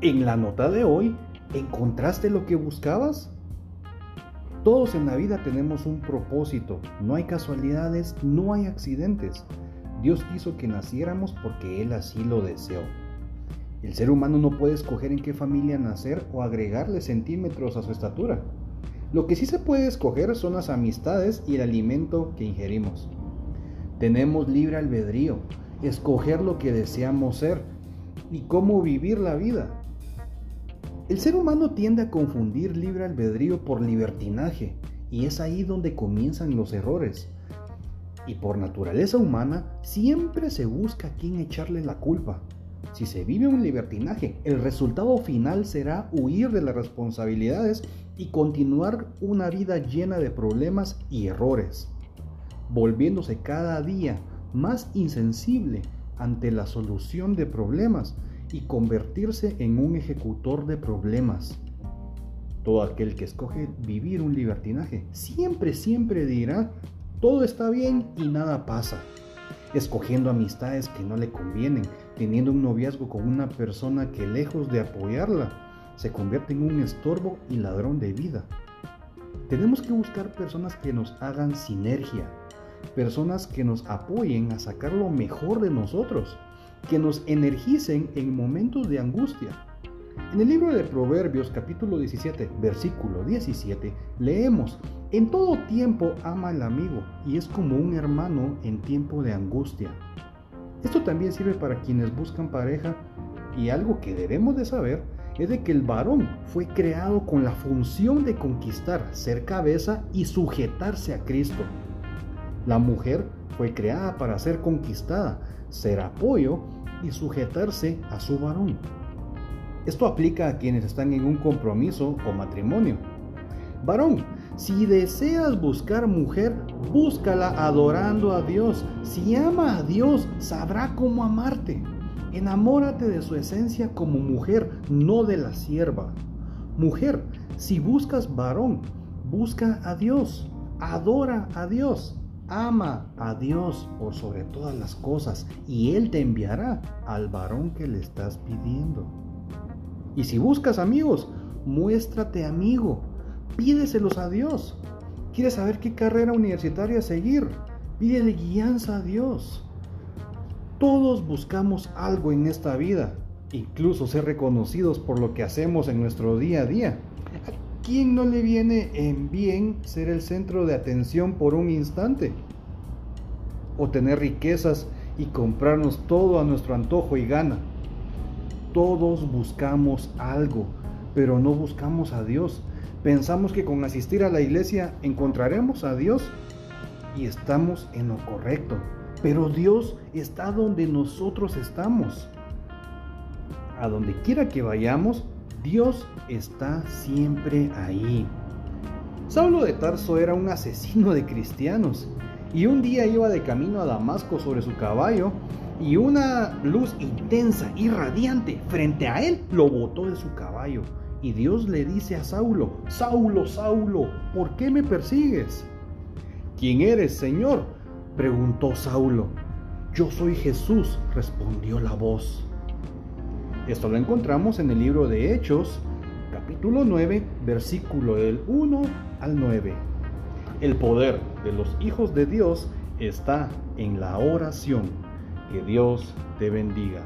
En la nota de hoy, ¿encontraste lo que buscabas? Todos en la vida tenemos un propósito, no hay casualidades, no hay accidentes. Dios quiso que naciéramos porque Él así lo deseó. El ser humano no puede escoger en qué familia nacer o agregarle centímetros a su estatura. Lo que sí se puede escoger son las amistades y el alimento que ingerimos. Tenemos libre albedrío, escoger lo que deseamos ser y cómo vivir la vida. El ser humano tiende a confundir libre albedrío por libertinaje y es ahí donde comienzan los errores. Y por naturaleza humana siempre se busca a quién echarle la culpa. Si se vive un libertinaje, el resultado final será huir de las responsabilidades y continuar una vida llena de problemas y errores, volviéndose cada día más insensible ante la solución de problemas y convertirse en un ejecutor de problemas. Todo aquel que escoge vivir un libertinaje siempre, siempre dirá, todo está bien y nada pasa. Escogiendo amistades que no le convienen, teniendo un noviazgo con una persona que lejos de apoyarla, se convierte en un estorbo y ladrón de vida. Tenemos que buscar personas que nos hagan sinergia, personas que nos apoyen a sacar lo mejor de nosotros que nos energicen en momentos de angustia. En el libro de Proverbios capítulo 17, versículo 17, leemos, en todo tiempo ama al amigo y es como un hermano en tiempo de angustia. Esto también sirve para quienes buscan pareja y algo que debemos de saber es de que el varón fue creado con la función de conquistar, ser cabeza y sujetarse a Cristo. La mujer fue creada para ser conquistada, ser apoyo y sujetarse a su varón. Esto aplica a quienes están en un compromiso o matrimonio. Varón, si deseas buscar mujer, búscala adorando a Dios. Si ama a Dios, sabrá cómo amarte. Enamórate de su esencia como mujer, no de la sierva. Mujer, si buscas varón, busca a Dios, adora a Dios. Ama a Dios por sobre todas las cosas y Él te enviará al varón que le estás pidiendo. Y si buscas amigos, muéstrate amigo, pídeselos a Dios. ¿Quieres saber qué carrera universitaria seguir? Pídele guianza a Dios. Todos buscamos algo en esta vida, incluso ser reconocidos por lo que hacemos en nuestro día a día quién no le viene en bien ser el centro de atención por un instante? O tener riquezas y comprarnos todo a nuestro antojo y gana. Todos buscamos algo, pero no buscamos a Dios. Pensamos que con asistir a la iglesia encontraremos a Dios y estamos en lo correcto. Pero Dios está donde nosotros estamos. A donde quiera que vayamos, Dios está siempre ahí. Saulo de Tarso era un asesino de cristianos y un día iba de camino a Damasco sobre su caballo y una luz intensa y radiante frente a él lo botó de su caballo. Y Dios le dice a Saulo, Saulo, Saulo, ¿por qué me persigues? ¿Quién eres, Señor? preguntó Saulo. Yo soy Jesús, respondió la voz. Esto lo encontramos en el libro de Hechos, capítulo 9, versículo del 1 al 9. El poder de los hijos de Dios está en la oración. Que Dios te bendiga.